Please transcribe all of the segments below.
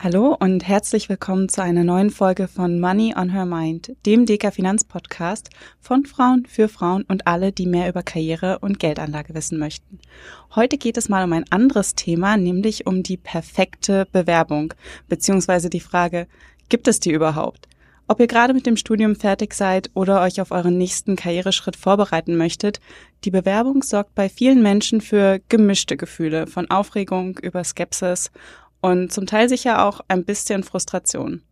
Hallo und herzlich willkommen zu einer neuen Folge von Money on Her Mind, dem DK Finanzpodcast von Frauen für Frauen und alle, die mehr über Karriere und Geldanlage wissen möchten. Heute geht es mal um ein anderes Thema, nämlich um die perfekte Bewerbung, beziehungsweise die Frage, gibt es die überhaupt? Ob ihr gerade mit dem Studium fertig seid oder euch auf euren nächsten Karriereschritt vorbereiten möchtet, die Bewerbung sorgt bei vielen Menschen für gemischte Gefühle von Aufregung über Skepsis und zum Teil sicher auch ein bisschen Frustration.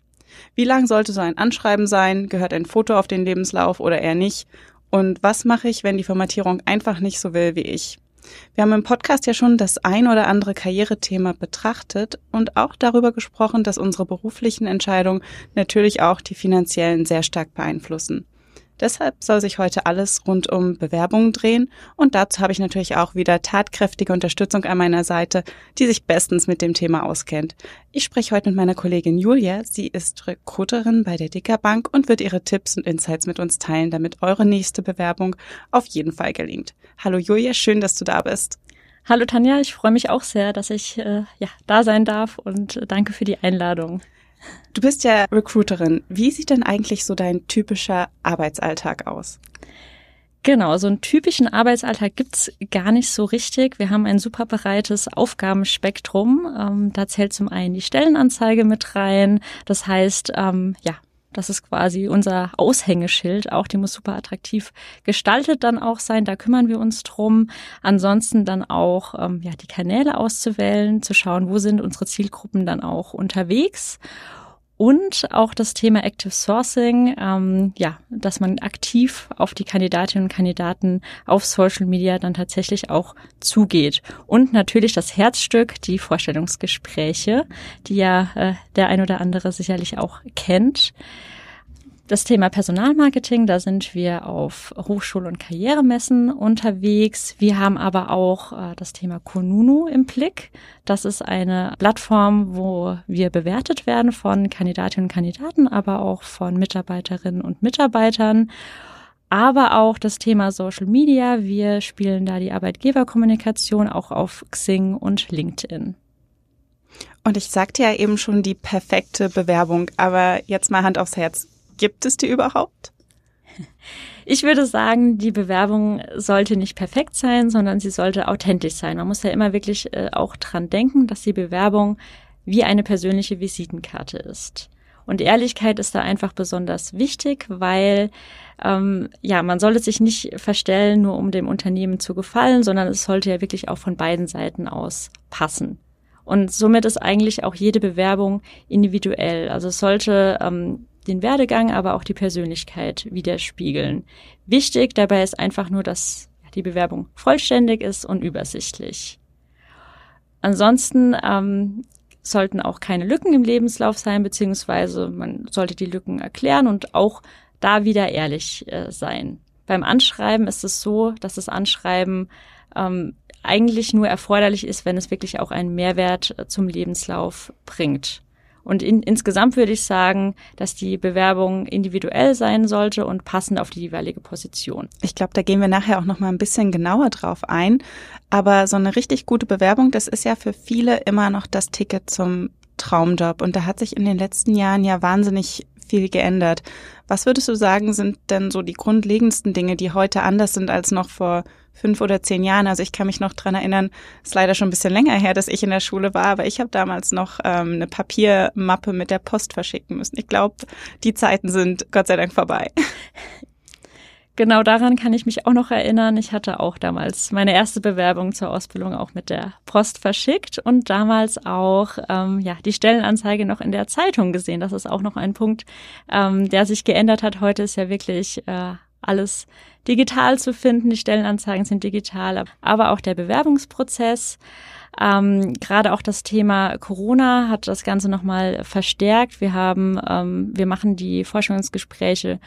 Wie lang sollte so ein Anschreiben sein? Gehört ein Foto auf den Lebenslauf oder eher nicht? Und was mache ich, wenn die Formatierung einfach nicht so will wie ich? Wir haben im Podcast ja schon das ein oder andere Karrierethema betrachtet und auch darüber gesprochen, dass unsere beruflichen Entscheidungen natürlich auch die finanziellen sehr stark beeinflussen. Deshalb soll sich heute alles rund um Bewerbungen drehen und dazu habe ich natürlich auch wieder tatkräftige Unterstützung an meiner Seite, die sich bestens mit dem Thema auskennt. Ich spreche heute mit meiner Kollegin Julia. Sie ist Recruiterin bei der Dicker Bank und wird ihre Tipps und Insights mit uns teilen, damit eure nächste Bewerbung auf jeden Fall gelingt. Hallo Julia, schön, dass du da bist. Hallo Tanja, ich freue mich auch sehr, dass ich äh, ja, da sein darf und äh, danke für die Einladung. Du bist ja Recruiterin. Wie sieht denn eigentlich so dein typischer Arbeitsalltag aus? Genau, so einen typischen Arbeitsalltag gibt's gar nicht so richtig. Wir haben ein super breites Aufgabenspektrum. Ähm, da zählt zum einen die Stellenanzeige mit rein. Das heißt, ähm, ja, das ist quasi unser Aushängeschild. Auch die muss super attraktiv gestaltet dann auch sein. Da kümmern wir uns drum. Ansonsten dann auch ähm, ja die Kanäle auszuwählen, zu schauen, wo sind unsere Zielgruppen dann auch unterwegs und auch das Thema Active Sourcing, ähm, ja, dass man aktiv auf die Kandidatinnen und Kandidaten auf Social Media dann tatsächlich auch zugeht. Und natürlich das Herzstück, die Vorstellungsgespräche, die ja äh, der ein oder andere sicherlich auch kennt. Das Thema Personalmarketing, da sind wir auf Hochschul- und Karrieremessen unterwegs. Wir haben aber auch äh, das Thema Konunu im Blick. Das ist eine Plattform, wo wir bewertet werden von Kandidatinnen und Kandidaten, aber auch von Mitarbeiterinnen und Mitarbeitern. Aber auch das Thema Social Media. Wir spielen da die Arbeitgeberkommunikation auch auf Xing und LinkedIn. Und ich sagte ja eben schon die perfekte Bewerbung, aber jetzt mal Hand aufs Herz. Gibt es die überhaupt? Ich würde sagen, die Bewerbung sollte nicht perfekt sein, sondern sie sollte authentisch sein. Man muss ja immer wirklich äh, auch dran denken, dass die Bewerbung wie eine persönliche Visitenkarte ist. Und Ehrlichkeit ist da einfach besonders wichtig, weil ähm, ja, man sollte sich nicht verstellen, nur um dem Unternehmen zu gefallen, sondern es sollte ja wirklich auch von beiden Seiten aus passen. Und somit ist eigentlich auch jede Bewerbung individuell. Also es sollte ähm, den Werdegang, aber auch die Persönlichkeit widerspiegeln. Wichtig dabei ist einfach nur, dass die Bewerbung vollständig ist und übersichtlich. Ansonsten ähm, sollten auch keine Lücken im Lebenslauf sein, beziehungsweise man sollte die Lücken erklären und auch da wieder ehrlich äh, sein. Beim Anschreiben ist es so, dass das Anschreiben ähm, eigentlich nur erforderlich ist, wenn es wirklich auch einen Mehrwert äh, zum Lebenslauf bringt. Und in, insgesamt würde ich sagen, dass die Bewerbung individuell sein sollte und passend auf die jeweilige Position. Ich glaube, da gehen wir nachher auch noch mal ein bisschen genauer drauf ein. Aber so eine richtig gute Bewerbung, das ist ja für viele immer noch das Ticket zum Traumjob. Und da hat sich in den letzten Jahren ja wahnsinnig viel geändert. Was würdest du sagen, sind denn so die grundlegendsten Dinge, die heute anders sind als noch vor fünf oder zehn Jahren? Also ich kann mich noch dran erinnern, ist leider schon ein bisschen länger her, dass ich in der Schule war, aber ich habe damals noch ähm, eine Papiermappe mit der Post verschicken müssen. Ich glaube, die Zeiten sind Gott sei Dank vorbei. Genau daran kann ich mich auch noch erinnern. Ich hatte auch damals meine erste Bewerbung zur Ausbildung auch mit der Post verschickt und damals auch ähm, ja die Stellenanzeige noch in der Zeitung gesehen. Das ist auch noch ein Punkt, ähm, der sich geändert hat. Heute ist ja wirklich äh, alles digital zu finden. Die Stellenanzeigen sind digital, aber auch der Bewerbungsprozess. Ähm, Gerade auch das Thema Corona hat das Ganze nochmal verstärkt. Wir haben, ähm, wir machen die Forschungsgespräche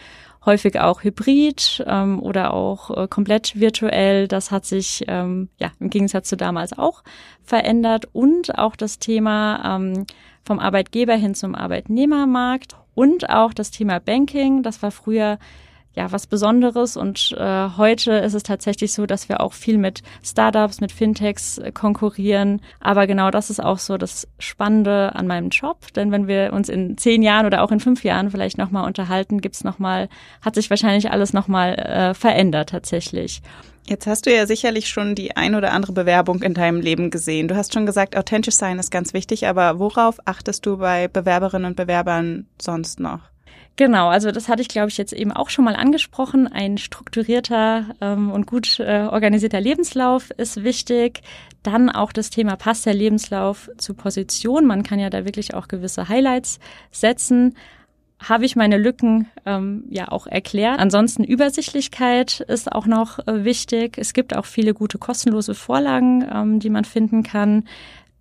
häufig auch hybrid ähm, oder auch äh, komplett virtuell. Das hat sich ähm, ja im Gegensatz zu damals auch verändert und auch das Thema ähm, vom Arbeitgeber hin zum Arbeitnehmermarkt und auch das Thema Banking. Das war früher ja was Besonderes und äh, heute ist es tatsächlich so, dass wir auch viel mit Startups, mit Fintechs äh, konkurrieren. Aber genau das ist auch so das Spannende an meinem Job, denn wenn wir uns in zehn Jahren oder auch in fünf Jahren vielleicht nochmal unterhalten, gibt's noch mal, hat sich wahrscheinlich alles nochmal äh, verändert tatsächlich. Jetzt hast du ja sicherlich schon die ein oder andere Bewerbung in deinem Leben gesehen. Du hast schon gesagt, authentisch sein ist ganz wichtig, aber worauf achtest du bei Bewerberinnen und Bewerbern sonst noch? Genau, also das hatte ich, glaube ich, jetzt eben auch schon mal angesprochen. Ein strukturierter ähm, und gut äh, organisierter Lebenslauf ist wichtig. Dann auch das Thema, passt der Lebenslauf zur Position? Man kann ja da wirklich auch gewisse Highlights setzen. Habe ich meine Lücken ähm, ja auch erklärt. Ansonsten Übersichtlichkeit ist auch noch äh, wichtig. Es gibt auch viele gute kostenlose Vorlagen, ähm, die man finden kann.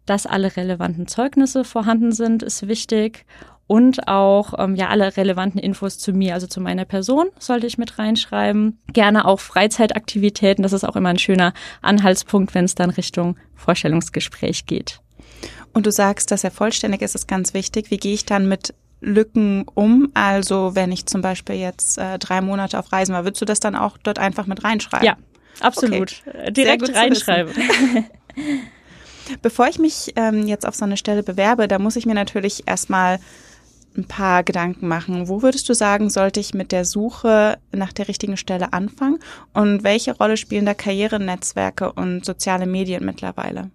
Dass alle relevanten Zeugnisse vorhanden sind, ist wichtig und auch ähm, ja alle relevanten Infos zu mir, also zu meiner Person sollte ich mit reinschreiben. Gerne auch Freizeitaktivitäten, das ist auch immer ein schöner Anhaltspunkt, wenn es dann Richtung Vorstellungsgespräch geht. Und du sagst, dass er vollständig ist, ist ganz wichtig. Wie gehe ich dann mit Lücken um? Also wenn ich zum Beispiel jetzt äh, drei Monate auf Reisen war, würdest du das dann auch dort einfach mit reinschreiben? Ja, absolut. Okay. Direkt reinschreiben. Bevor ich mich ähm, jetzt auf so eine Stelle bewerbe, da muss ich mir natürlich erstmal ein paar Gedanken machen. Wo würdest du sagen, sollte ich mit der Suche nach der richtigen Stelle anfangen? Und welche Rolle spielen da Karrierenetzwerke und soziale Medien mittlerweile?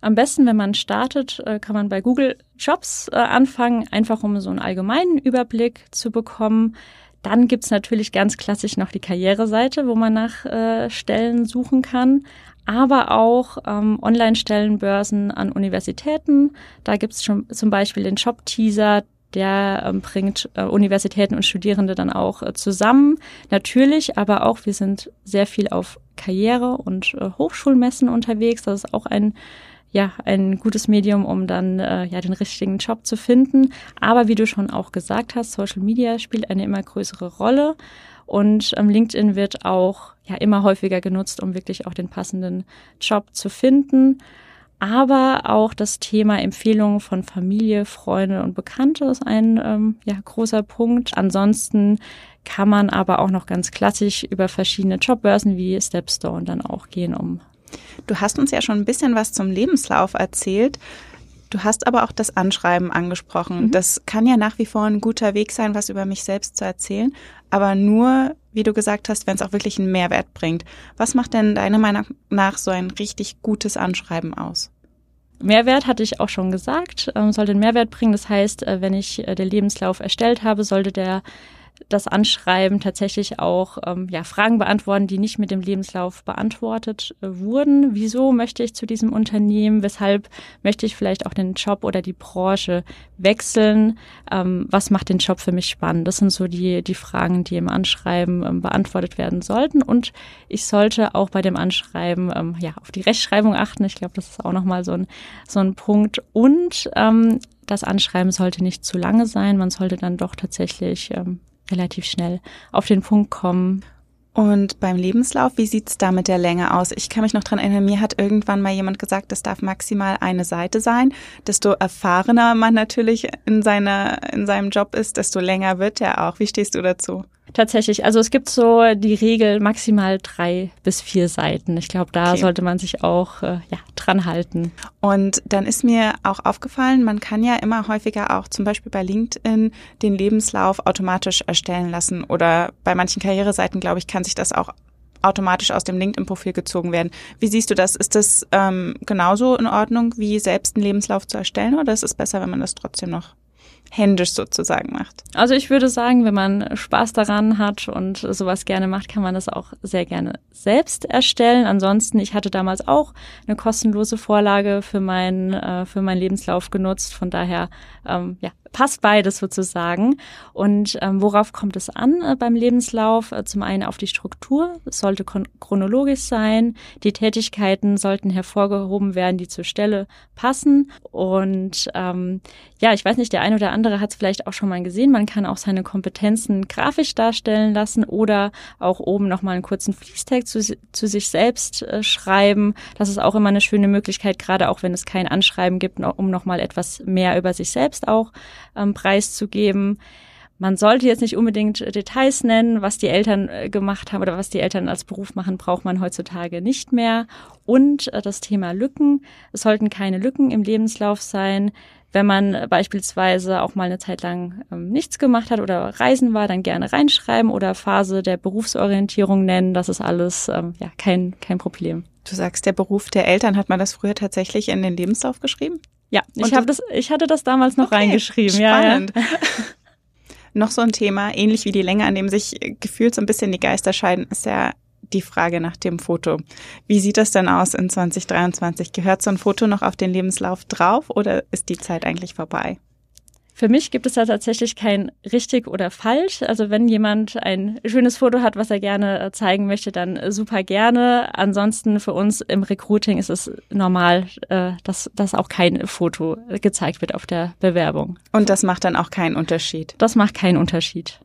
Am besten, wenn man startet, äh, kann man bei Google Jobs äh, anfangen, einfach um so einen allgemeinen Überblick zu bekommen. Dann gibt's natürlich ganz klassisch noch die Karriereseite, wo man nach äh, Stellen suchen kann aber auch ähm, Online-Stellenbörsen an Universitäten. Da gibt's schon zum Beispiel den Job-Teaser, der ähm, bringt äh, Universitäten und Studierende dann auch äh, zusammen. Natürlich, aber auch wir sind sehr viel auf Karriere- und äh, Hochschulmessen unterwegs. Das ist auch ein ja ein gutes Medium, um dann äh, ja den richtigen Job zu finden. Aber wie du schon auch gesagt hast, Social Media spielt eine immer größere Rolle und ähm, LinkedIn wird auch ja immer häufiger genutzt, um wirklich auch den passenden Job zu finden aber auch das Thema Empfehlungen von Familie, Freunde und Bekannte ist ein ähm, ja, großer Punkt. Ansonsten kann man aber auch noch ganz klassisch über verschiedene Jobbörsen wie Stepstone dann auch gehen, um. Du hast uns ja schon ein bisschen was zum Lebenslauf erzählt. Du hast aber auch das Anschreiben angesprochen. Mhm. Das kann ja nach wie vor ein guter Weg sein, was über mich selbst zu erzählen, aber nur, wie du gesagt hast, wenn es auch wirklich einen Mehrwert bringt. Was macht denn deiner Meinung nach so ein richtig gutes Anschreiben aus? Mehrwert hatte ich auch schon gesagt, ähm, sollte einen Mehrwert bringen. Das heißt, äh, wenn ich äh, den Lebenslauf erstellt habe, sollte der das Anschreiben tatsächlich auch ähm, ja, Fragen beantworten, die nicht mit dem Lebenslauf beantwortet äh, wurden. Wieso möchte ich zu diesem Unternehmen? Weshalb möchte ich vielleicht auch den Job oder die Branche wechseln? Ähm, was macht den Job für mich spannend? Das sind so die, die Fragen, die im Anschreiben ähm, beantwortet werden sollten. Und ich sollte auch bei dem Anschreiben ähm, ja, auf die Rechtschreibung achten. Ich glaube, das ist auch nochmal so ein, so ein Punkt. Und ähm, das Anschreiben sollte nicht zu lange sein. Man sollte dann doch tatsächlich ähm, relativ schnell auf den Punkt kommen. Und beim Lebenslauf, wie sieht's da mit der Länge aus? Ich kann mich noch dran erinnern, mir hat irgendwann mal jemand gesagt, das darf maximal eine Seite sein. Desto erfahrener man natürlich in, seiner, in seinem Job ist, desto länger wird er auch. Wie stehst du dazu? Tatsächlich, also es gibt so die Regel maximal drei bis vier Seiten. Ich glaube, da okay. sollte man sich auch äh, ja, dran halten. Und dann ist mir auch aufgefallen, man kann ja immer häufiger auch zum Beispiel bei LinkedIn den Lebenslauf automatisch erstellen lassen. Oder bei manchen Karriereseiten, glaube ich, kann sich das auch automatisch aus dem LinkedIn-Profil gezogen werden. Wie siehst du das? Ist das ähm, genauso in Ordnung, wie selbst einen Lebenslauf zu erstellen oder ist es besser, wenn man das trotzdem noch händisch sozusagen macht. Also ich würde sagen, wenn man Spaß daran hat und sowas gerne macht, kann man das auch sehr gerne selbst erstellen. Ansonsten, ich hatte damals auch eine kostenlose Vorlage für meinen äh, für meinen Lebenslauf genutzt. Von daher, ähm, ja, passt beides sozusagen. Und ähm, worauf kommt es an äh, beim Lebenslauf? Äh, zum einen auf die Struktur, es sollte chronologisch sein, die Tätigkeiten sollten hervorgehoben werden, die zur Stelle passen. Und ähm, ja, ich weiß nicht, der eine oder andere hat es vielleicht auch schon mal gesehen. Man kann auch seine Kompetenzen grafisch darstellen lassen oder auch oben nochmal einen kurzen Fließtext zu, zu sich selbst äh, schreiben. Das ist auch immer eine schöne Möglichkeit, gerade auch wenn es kein Anschreiben gibt, um nochmal etwas mehr über sich selbst auch ähm, preiszugeben. Man sollte jetzt nicht unbedingt Details nennen, was die Eltern äh, gemacht haben oder was die Eltern als Beruf machen, braucht man heutzutage nicht mehr. Und äh, das Thema Lücken. Es sollten keine Lücken im Lebenslauf sein. Wenn man beispielsweise auch mal eine Zeit lang ähm, nichts gemacht hat oder reisen war, dann gerne reinschreiben oder Phase der Berufsorientierung nennen. Das ist alles ähm, ja kein, kein Problem. Du sagst, der Beruf der Eltern, hat man das früher tatsächlich in den Lebenslauf geschrieben? Ja, ich das, ich hatte das damals noch okay, reingeschrieben. Spannend. Ja, ja. noch so ein Thema, ähnlich wie die Länge, an dem sich gefühlt so ein bisschen die Geister scheiden, ist ja die Frage nach dem Foto. Wie sieht das denn aus in 2023? Gehört so ein Foto noch auf den Lebenslauf drauf oder ist die Zeit eigentlich vorbei? Für mich gibt es da tatsächlich kein richtig oder falsch. Also wenn jemand ein schönes Foto hat, was er gerne äh, zeigen möchte, dann super gerne. Ansonsten für uns im Recruiting ist es normal, äh, dass, dass auch kein Foto gezeigt wird auf der Bewerbung. Und das macht dann auch keinen Unterschied? Das macht keinen Unterschied.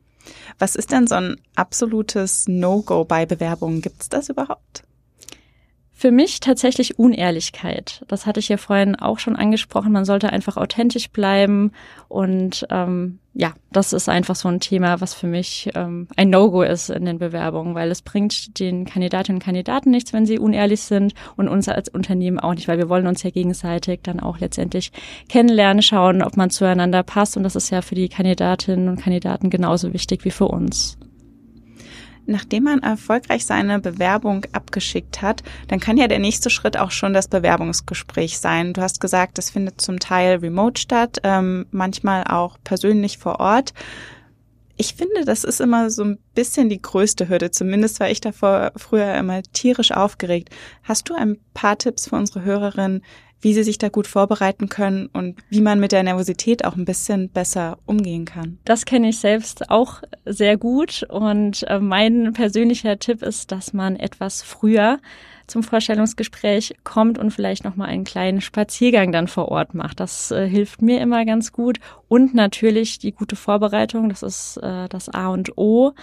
Was ist denn so ein absolutes No-Go bei Bewerbungen? Gibt es das überhaupt? Für mich tatsächlich Unehrlichkeit. Das hatte ich ja vorhin auch schon angesprochen. Man sollte einfach authentisch bleiben. Und ähm, ja, das ist einfach so ein Thema, was für mich ähm, ein No-Go ist in den Bewerbungen, weil es bringt den Kandidatinnen und Kandidaten nichts, wenn sie unehrlich sind und uns als Unternehmen auch nicht, weil wir wollen uns ja gegenseitig dann auch letztendlich kennenlernen, schauen, ob man zueinander passt. Und das ist ja für die Kandidatinnen und Kandidaten genauso wichtig wie für uns. Nachdem man erfolgreich seine Bewerbung abgeschickt hat, dann kann ja der nächste Schritt auch schon das Bewerbungsgespräch sein. Du hast gesagt, es findet zum Teil remote statt, ähm, manchmal auch persönlich vor Ort. Ich finde, das ist immer so ein bisschen die größte Hürde. Zumindest war ich davor früher immer tierisch aufgeregt. Hast du ein paar Tipps für unsere Hörerin, wie sie sich da gut vorbereiten können und wie man mit der Nervosität auch ein bisschen besser umgehen kann. Das kenne ich selbst auch sehr gut und äh, mein persönlicher Tipp ist, dass man etwas früher zum Vorstellungsgespräch kommt und vielleicht noch mal einen kleinen Spaziergang dann vor Ort macht. Das äh, hilft mir immer ganz gut und natürlich die gute Vorbereitung. Das ist äh, das A und O.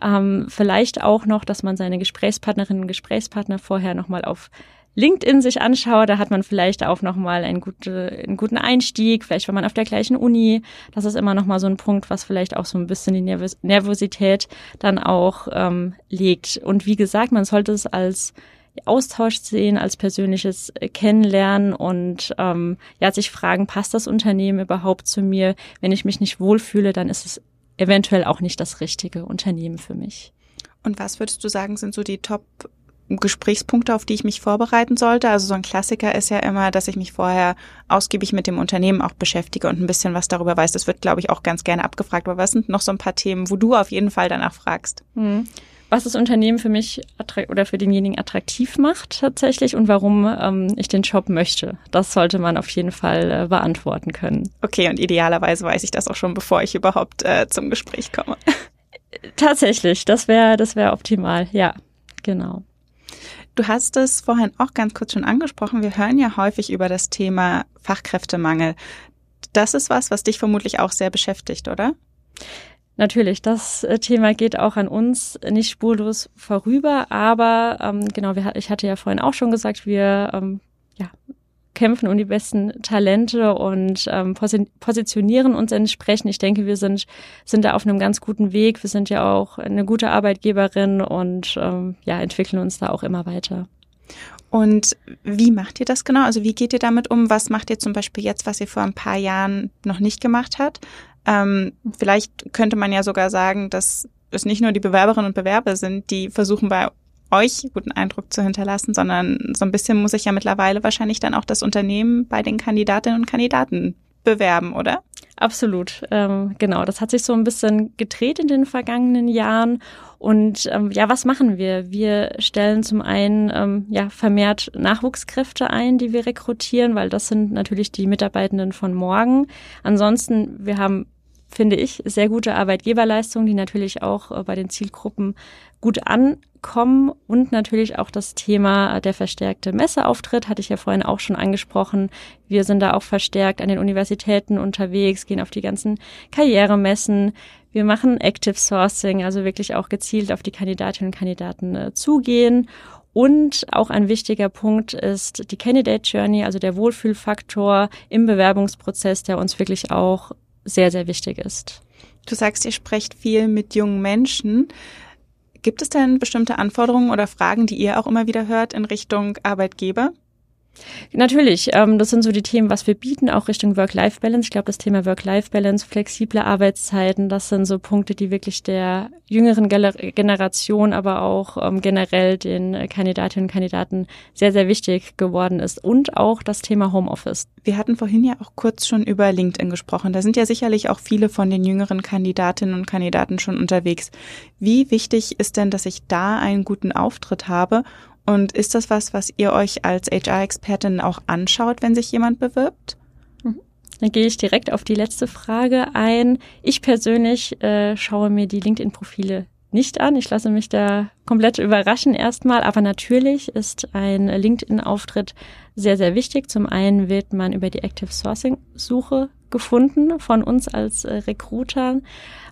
Ähm, vielleicht auch noch, dass man seine Gesprächspartnerinnen und Gesprächspartner vorher noch mal auf LinkedIn sich anschaue, da hat man vielleicht auch nochmal einen, gute, einen guten Einstieg, vielleicht war man auf der gleichen Uni. Das ist immer nochmal so ein Punkt, was vielleicht auch so ein bisschen die Nervos Nervosität dann auch ähm, legt. Und wie gesagt, man sollte es als Austausch sehen, als persönliches Kennenlernen und ähm, ja, sich fragen, passt das Unternehmen überhaupt zu mir? Wenn ich mich nicht wohlfühle, dann ist es eventuell auch nicht das richtige Unternehmen für mich. Und was würdest du sagen, sind so die Top Gesprächspunkte, auf die ich mich vorbereiten sollte. Also so ein Klassiker ist ja immer, dass ich mich vorher ausgiebig mit dem Unternehmen auch beschäftige und ein bisschen was darüber weiß. Das wird, glaube ich, auch ganz gerne abgefragt. Aber was sind noch so ein paar Themen, wo du auf jeden Fall danach fragst? Hm. Was das Unternehmen für mich oder für denjenigen attraktiv macht tatsächlich und warum ähm, ich den Job möchte. Das sollte man auf jeden Fall äh, beantworten können. Okay, und idealerweise weiß ich das auch schon, bevor ich überhaupt äh, zum Gespräch komme. Tatsächlich, das wäre das wäre optimal. Ja, genau. Du hast es vorhin auch ganz kurz schon angesprochen. Wir hören ja häufig über das Thema Fachkräftemangel. Das ist was, was dich vermutlich auch sehr beschäftigt, oder? Natürlich, das äh, Thema geht auch an uns nicht spurlos vorüber, aber ähm, genau, wir, ich hatte ja vorhin auch schon gesagt, wir ähm, ja, kämpfen um die besten Talente und ähm, positionieren uns entsprechend. Ich denke, wir sind, sind da auf einem ganz guten Weg. Wir sind ja auch eine gute Arbeitgeberin und ähm, ja, entwickeln uns da auch immer weiter. Und wie macht ihr das genau? Also wie geht ihr damit um? Was macht ihr zum Beispiel jetzt, was ihr vor ein paar Jahren noch nicht gemacht habt? Ähm, vielleicht könnte man ja sogar sagen, dass es nicht nur die Bewerberinnen und Bewerber sind, die versuchen bei euch guten Eindruck zu hinterlassen, sondern so ein bisschen muss ich ja mittlerweile wahrscheinlich dann auch das Unternehmen bei den Kandidatinnen und Kandidaten bewerben, oder? absolut. Ähm, genau, das hat sich so ein bisschen gedreht in den vergangenen Jahren. Und ähm, ja, was machen wir? Wir stellen zum einen ähm, ja vermehrt Nachwuchskräfte ein, die wir rekrutieren, weil das sind natürlich die Mitarbeitenden von morgen. Ansonsten, wir haben finde ich, sehr gute Arbeitgeberleistungen, die natürlich auch äh, bei den Zielgruppen gut ankommen und natürlich auch das Thema der verstärkte Messeauftritt, hatte ich ja vorhin auch schon angesprochen. Wir sind da auch verstärkt an den Universitäten unterwegs, gehen auf die ganzen Karrieremessen. Wir machen Active Sourcing, also wirklich auch gezielt auf die Kandidatinnen und Kandidaten äh, zugehen. Und auch ein wichtiger Punkt ist die Candidate Journey, also der Wohlfühlfaktor im Bewerbungsprozess, der uns wirklich auch sehr, sehr wichtig ist. Du sagst, ihr sprecht viel mit jungen Menschen. Gibt es denn bestimmte Anforderungen oder Fragen, die ihr auch immer wieder hört in Richtung Arbeitgeber? Natürlich, ähm, das sind so die Themen, was wir bieten, auch Richtung Work-Life-Balance. Ich glaube, das Thema Work-Life-Balance, flexible Arbeitszeiten, das sind so Punkte, die wirklich der jüngeren Generation, aber auch ähm, generell den Kandidatinnen und Kandidaten sehr, sehr wichtig geworden ist. Und auch das Thema Homeoffice. Wir hatten vorhin ja auch kurz schon über LinkedIn gesprochen. Da sind ja sicherlich auch viele von den jüngeren Kandidatinnen und Kandidaten schon unterwegs. Wie wichtig ist denn, dass ich da einen guten Auftritt habe und ist das was, was ihr euch als HR-Expertin auch anschaut, wenn sich jemand bewirbt? Mhm. Dann gehe ich direkt auf die letzte Frage ein. Ich persönlich äh, schaue mir die LinkedIn-Profile nicht an. Ich lasse mich da komplett überraschen erstmal. Aber natürlich ist ein LinkedIn-Auftritt sehr, sehr wichtig. Zum einen wird man über die Active Sourcing-Suche gefunden von uns als äh, Recruitern.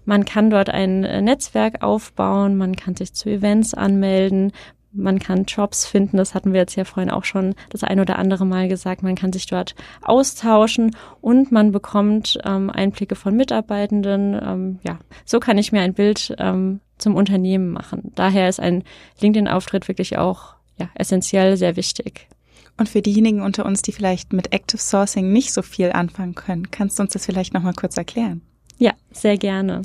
Man kann dort ein äh, Netzwerk aufbauen, man kann sich zu Events anmelden, man kann Jobs finden, das hatten wir jetzt ja vorhin auch schon das ein oder andere Mal gesagt. Man kann sich dort austauschen und man bekommt ähm, Einblicke von Mitarbeitenden. Ähm, ja, so kann ich mir ein Bild ähm, zum Unternehmen machen. Daher ist ein LinkedIn-Auftritt wirklich auch ja, essentiell sehr wichtig. Und für diejenigen unter uns, die vielleicht mit Active Sourcing nicht so viel anfangen können, kannst du uns das vielleicht nochmal kurz erklären? Ja, sehr gerne.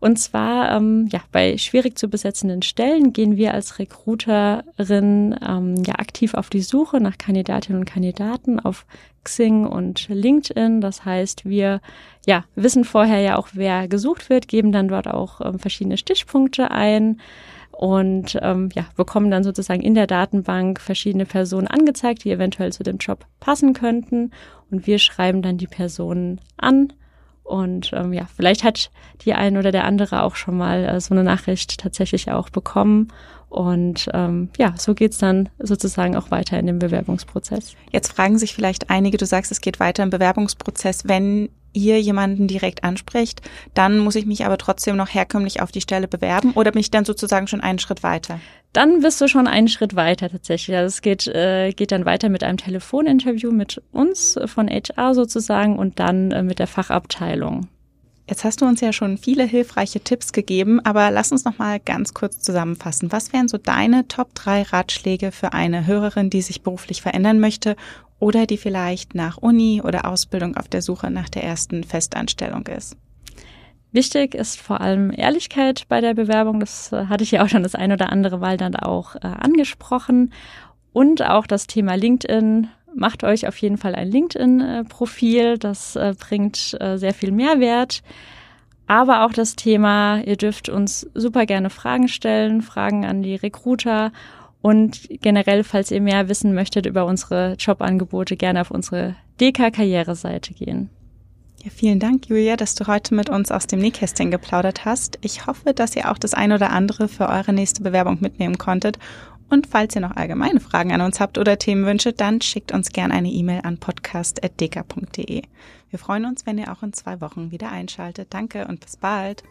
Und zwar ähm, ja, bei schwierig zu besetzenden Stellen gehen wir als Recruiterin ähm, ja aktiv auf die Suche nach Kandidatinnen und Kandidaten auf Xing und LinkedIn. Das heißt, wir ja wissen vorher ja auch, wer gesucht wird, geben dann dort auch ähm, verschiedene Stichpunkte ein und ähm, ja, bekommen dann sozusagen in der Datenbank verschiedene Personen angezeigt, die eventuell zu dem Job passen könnten. Und wir schreiben dann die Personen an und ähm, ja, vielleicht hat die ein oder der andere auch schon mal äh, so eine Nachricht tatsächlich auch bekommen. Und ähm, ja, so geht's dann sozusagen auch weiter in dem Bewerbungsprozess. Jetzt fragen sich vielleicht einige, du sagst, es geht weiter im Bewerbungsprozess. Wenn ihr jemanden direkt anspricht, dann muss ich mich aber trotzdem noch herkömmlich auf die Stelle bewerben oder bin ich dann sozusagen schon einen Schritt weiter? Dann bist du schon einen Schritt weiter tatsächlich. Also es geht, äh, geht dann weiter mit einem Telefoninterview mit uns von HR sozusagen und dann äh, mit der Fachabteilung. Jetzt hast du uns ja schon viele hilfreiche Tipps gegeben, aber lass uns noch mal ganz kurz zusammenfassen. Was wären so deine Top 3 Ratschläge für eine Hörerin, die sich beruflich verändern möchte oder die vielleicht nach Uni oder Ausbildung auf der Suche nach der ersten Festanstellung ist? Wichtig ist vor allem Ehrlichkeit bei der Bewerbung. Das äh, hatte ich ja auch schon das ein oder andere Mal dann auch äh, angesprochen. Und auch das Thema LinkedIn. Macht euch auf jeden Fall ein LinkedIn-Profil. Das äh, bringt äh, sehr viel Mehrwert. Aber auch das Thema, ihr dürft uns super gerne Fragen stellen, Fragen an die Recruiter. Und generell, falls ihr mehr wissen möchtet über unsere Jobangebote, gerne auf unsere DK-Karriereseite gehen. Ja, vielen Dank, Julia, dass du heute mit uns aus dem Nähkästchen geplaudert hast. Ich hoffe, dass ihr auch das ein oder andere für eure nächste Bewerbung mitnehmen konntet. Und falls ihr noch allgemeine Fragen an uns habt oder Themenwünsche, dann schickt uns gerne eine E-Mail an podcast.deka.de. Wir freuen uns, wenn ihr auch in zwei Wochen wieder einschaltet. Danke und bis bald.